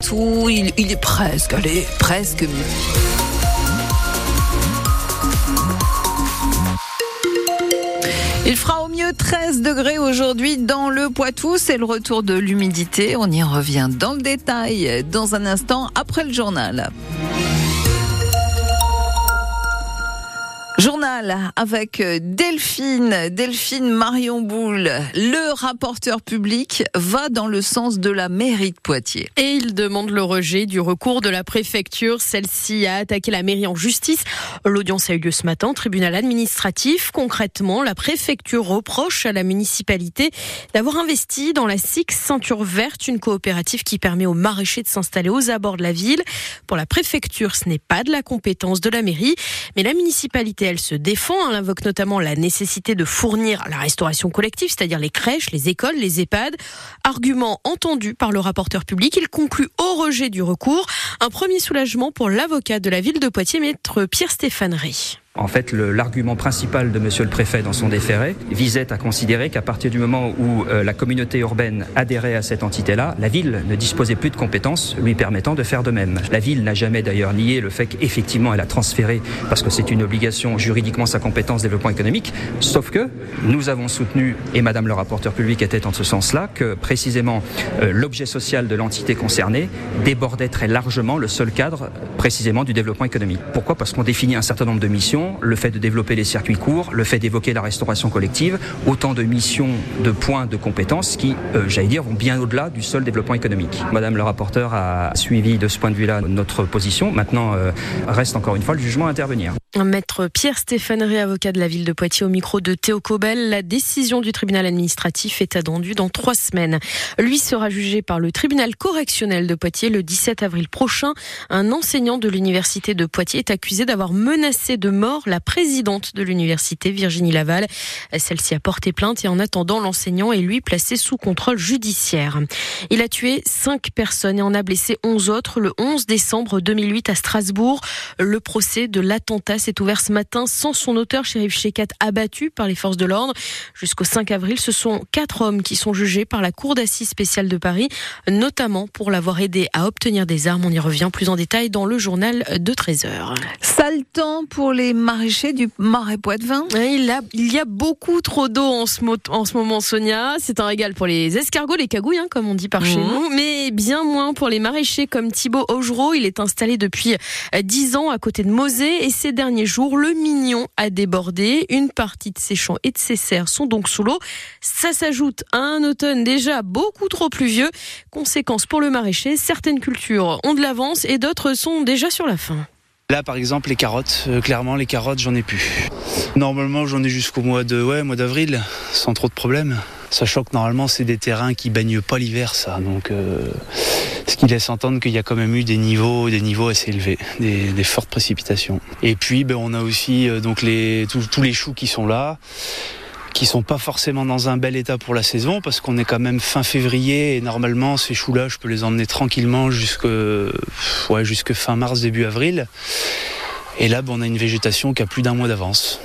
Il, il est presque, allez, presque Il fera au mieux 13 degrés aujourd'hui dans le Poitou. C'est le retour de l'humidité. On y revient dans le détail dans un instant après le journal. Journal avec Delphine, Delphine Marion Boule. Le rapporteur public va dans le sens de la mairie de Poitiers. Et il demande le rejet du recours de la préfecture. Celle-ci a attaqué la mairie en justice. L'audience a eu lieu ce matin tribunal administratif. Concrètement, la préfecture reproche à la municipalité d'avoir investi dans la SIX Ceinture Verte, une coopérative qui permet aux maraîchers de s'installer aux abords de la ville. Pour la préfecture, ce n'est pas de la compétence de la mairie, mais la municipalité elle se défend. Elle invoque notamment la nécessité de fournir la restauration collective, c'est-à-dire les crèches, les écoles, les EHPAD. Argument entendu par le rapporteur public. Il conclut au rejet du recours. Un premier soulagement pour l'avocat de la ville de Poitiers, maître Pierre-Stéphane Rie. En fait, l'argument principal de Monsieur le Préfet dans son déféré visait à considérer qu'à partir du moment où euh, la communauté urbaine adhérait à cette entité-là, la ville ne disposait plus de compétences lui permettant de faire de même. La ville n'a jamais d'ailleurs nié le fait qu'effectivement elle a transféré, parce que c'est une obligation juridiquement sa compétence développement économique, sauf que nous avons soutenu, et Madame le rapporteur public était en ce sens-là, que précisément euh, l'objet social de l'entité concernée débordait très largement le seul cadre précisément du développement économique. Pourquoi? Parce qu'on définit un certain nombre de missions le fait de développer les circuits courts, le fait d'évoquer la restauration collective, autant de missions, de points de compétences qui, euh, j'allais dire, vont bien au-delà du seul développement économique. Madame le rapporteur a suivi de ce point de vue-là notre position. Maintenant, euh, reste encore une fois le jugement à intervenir. Maître Pierre Stéphane avocat de la ville de Poitiers au micro de Théo Cobel. La décision du tribunal administratif est attendue dans trois semaines. Lui sera jugé par le tribunal correctionnel de Poitiers le 17 avril prochain. Un enseignant de l'université de Poitiers est accusé d'avoir menacé de mort la présidente de l'université, Virginie Laval. Celle-ci a porté plainte et en attendant, l'enseignant est lui placé sous contrôle judiciaire. Il a tué cinq personnes et en a blessé onze autres le 11 décembre 2008 à Strasbourg. Le procès de l'attentat s'est ouvert ce matin sans son auteur, Shérif Shekat, abattu par les forces de l'ordre. Jusqu'au 5 avril, ce sont quatre hommes qui sont jugés par la Cour d'assises spéciale de Paris, notamment pour l'avoir aidé à obtenir des armes. On y revient plus en détail dans le journal de 13h. Sale temps pour les maraîcher du Marais Poitevin. Il, il y a beaucoup trop d'eau en ce, en ce moment, Sonia. C'est un régal pour les escargots, les cagouilles, hein, comme on dit par chez mhm. nous, mais bien moins pour les maraîchers comme Thibaut Augereau. Il est installé depuis 10 euh, ans à côté de Mosée et ces derniers jours, le Mignon a débordé. Une partie de ses champs et de ses serres sont donc sous l'eau. Ça s'ajoute à un automne déjà beaucoup trop pluvieux. Conséquence pour le maraîcher, certaines cultures ont de l'avance et d'autres sont déjà sur la fin. Là, par exemple, les carottes, euh, clairement, les carottes, j'en ai plus. Normalement, j'en ai jusqu'au mois de, ouais, mois d'avril, sans trop de problèmes. Sachant que normalement, c'est des terrains qui baignent pas l'hiver, ça. Donc, euh, ce qui laisse entendre qu'il y a quand même eu des niveaux, des niveaux assez élevés, des, fortes précipitations. Et puis, ben, on a aussi euh, donc tous les choux qui sont là qui sont pas forcément dans un bel état pour la saison parce qu'on est quand même fin février et normalement ces choux-là, je peux les emmener tranquillement jusque, ouais, jusque fin mars, début avril. Et là, on a une végétation qui a plus d'un mois d'avance.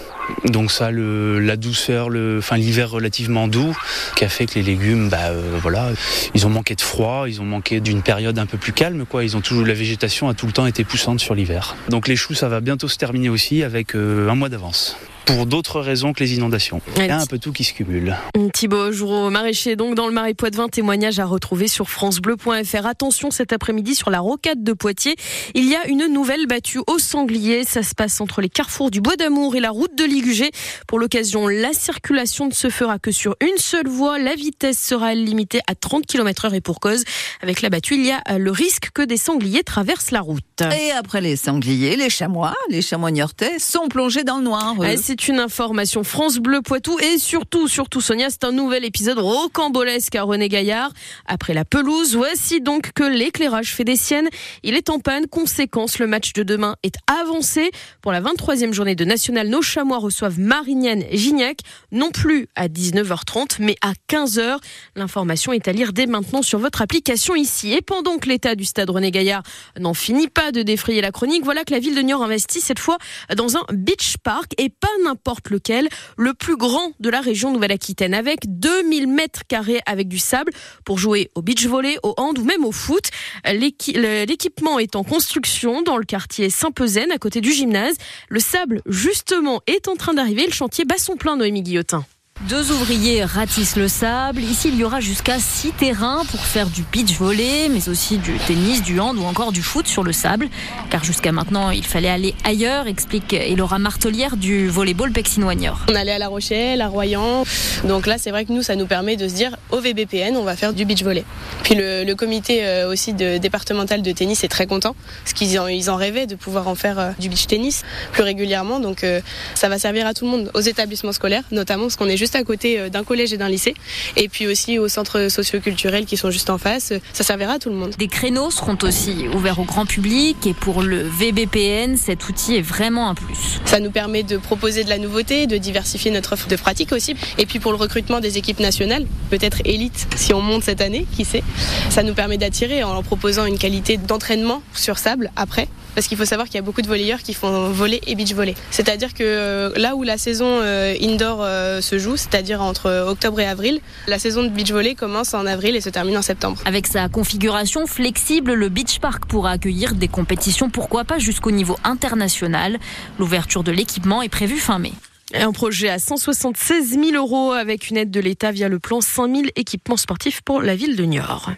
Donc ça, le, la douceur, le, enfin l'hiver relativement doux, qui a fait que les légumes, bah euh, voilà, ils ont manqué de froid, ils ont manqué d'une période un peu plus calme, quoi. Ils ont toujours la végétation a tout le temps été poussante sur l'hiver. Donc les choux, ça va bientôt se terminer aussi avec euh, un mois d'avance pour d'autres raisons que les inondations. Il y a un peu tout qui se cumule. Thibaut Joureau, maraîcher donc dans le Marais Poitevin, témoignage à retrouver sur francebleu.fr. Attention cet après-midi sur la rocade de Poitiers, il y a une nouvelle battue au sanglier. Ça se passe entre les carrefours du Bois d'Amour et la route de Ligugé. Pour l'occasion, la circulation ne se fera que sur une seule voie. La vitesse sera limitée à 30 km heure et pour cause. Avec la battue, il y a le risque que des sangliers traversent la route. Et après les sangliers, les chamois, les chamois niortais sont plongés dans le noir. Ah, c'est une information France Bleu Poitou et surtout, surtout Sonia, c'est un nouvel épisode rocambolesque à René Gaillard. Après la pelouse, voici donc que l'éclairage fait des siennes. Il est en panne. Conséquence, le match de demain est avancé. Pour la 23e journée de National, nos chamois reçoivent Marignane Gignac, non plus à 19h30, mais à 15h. L'information est à lire dès maintenant sur votre application ici. Et pendant que l'état du stade René Gaillard n'en finit pas de défrayer la chronique, voilà que la ville de Niort investit cette fois dans un beach park et pas n'importe lequel, le plus grand de la région Nouvelle-Aquitaine, avec 2000 mètres carrés avec du sable pour jouer au beach volley, au hand ou même au foot. L'équipement est en construction dans le quartier Saint-Pezen, à côté du gymnase. Le sable, justement, est en train d'arriver. Le chantier bat son plein, Noémie Guillotin. Deux ouvriers ratissent le sable. Ici, il y aura jusqu'à six terrains pour faire du beach volley, mais aussi du tennis, du hand ou encore du foot sur le sable. Car jusqu'à maintenant, il fallait aller ailleurs, explique Elora Martelière du volleyball Pexinoignor. On allait à La Rochelle, à Royan. Donc là, c'est vrai que nous, ça nous permet de se dire, au VBPN, on va faire du beach volley. Puis le, comité euh, aussi de, départemental de tennis est très content, parce qu'ils en, ils en rêvaient de pouvoir en faire euh, du beach tennis plus régulièrement. Donc euh, ça va servir à tout le monde, aux établissements scolaires notamment, parce qu'on est juste à côté euh, d'un collège et d'un lycée. Et puis aussi aux centres socioculturels qui sont juste en face. Ça servira à tout le monde. Des créneaux seront aussi ouverts au grand public. Et pour le VBPN, cet outil est vraiment un plus. Ça nous permet de proposer de la nouveauté, de diversifier notre offre de pratique aussi. Et puis pour le recrutement des équipes nationales, peut-être élite si on monte cette année, qui sait. Ça nous permet d'attirer en leur proposant une qualité d'entraînement sur sable après. Parce qu'il faut savoir qu'il y a beaucoup de volleyeurs qui font volley et beach volley. C'est-à-dire que euh, là où la saison euh, indoor se joue, c'est-à-dire entre octobre et avril. La saison de beach volley commence en avril et se termine en septembre. Avec sa configuration flexible, le beach park pourra accueillir des compétitions, pourquoi pas jusqu'au niveau international. L'ouverture de l'équipement est prévue fin mai. Un projet à 176 000 euros avec une aide de l'État via le plan 5 000 équipements sportifs pour la ville de Niort.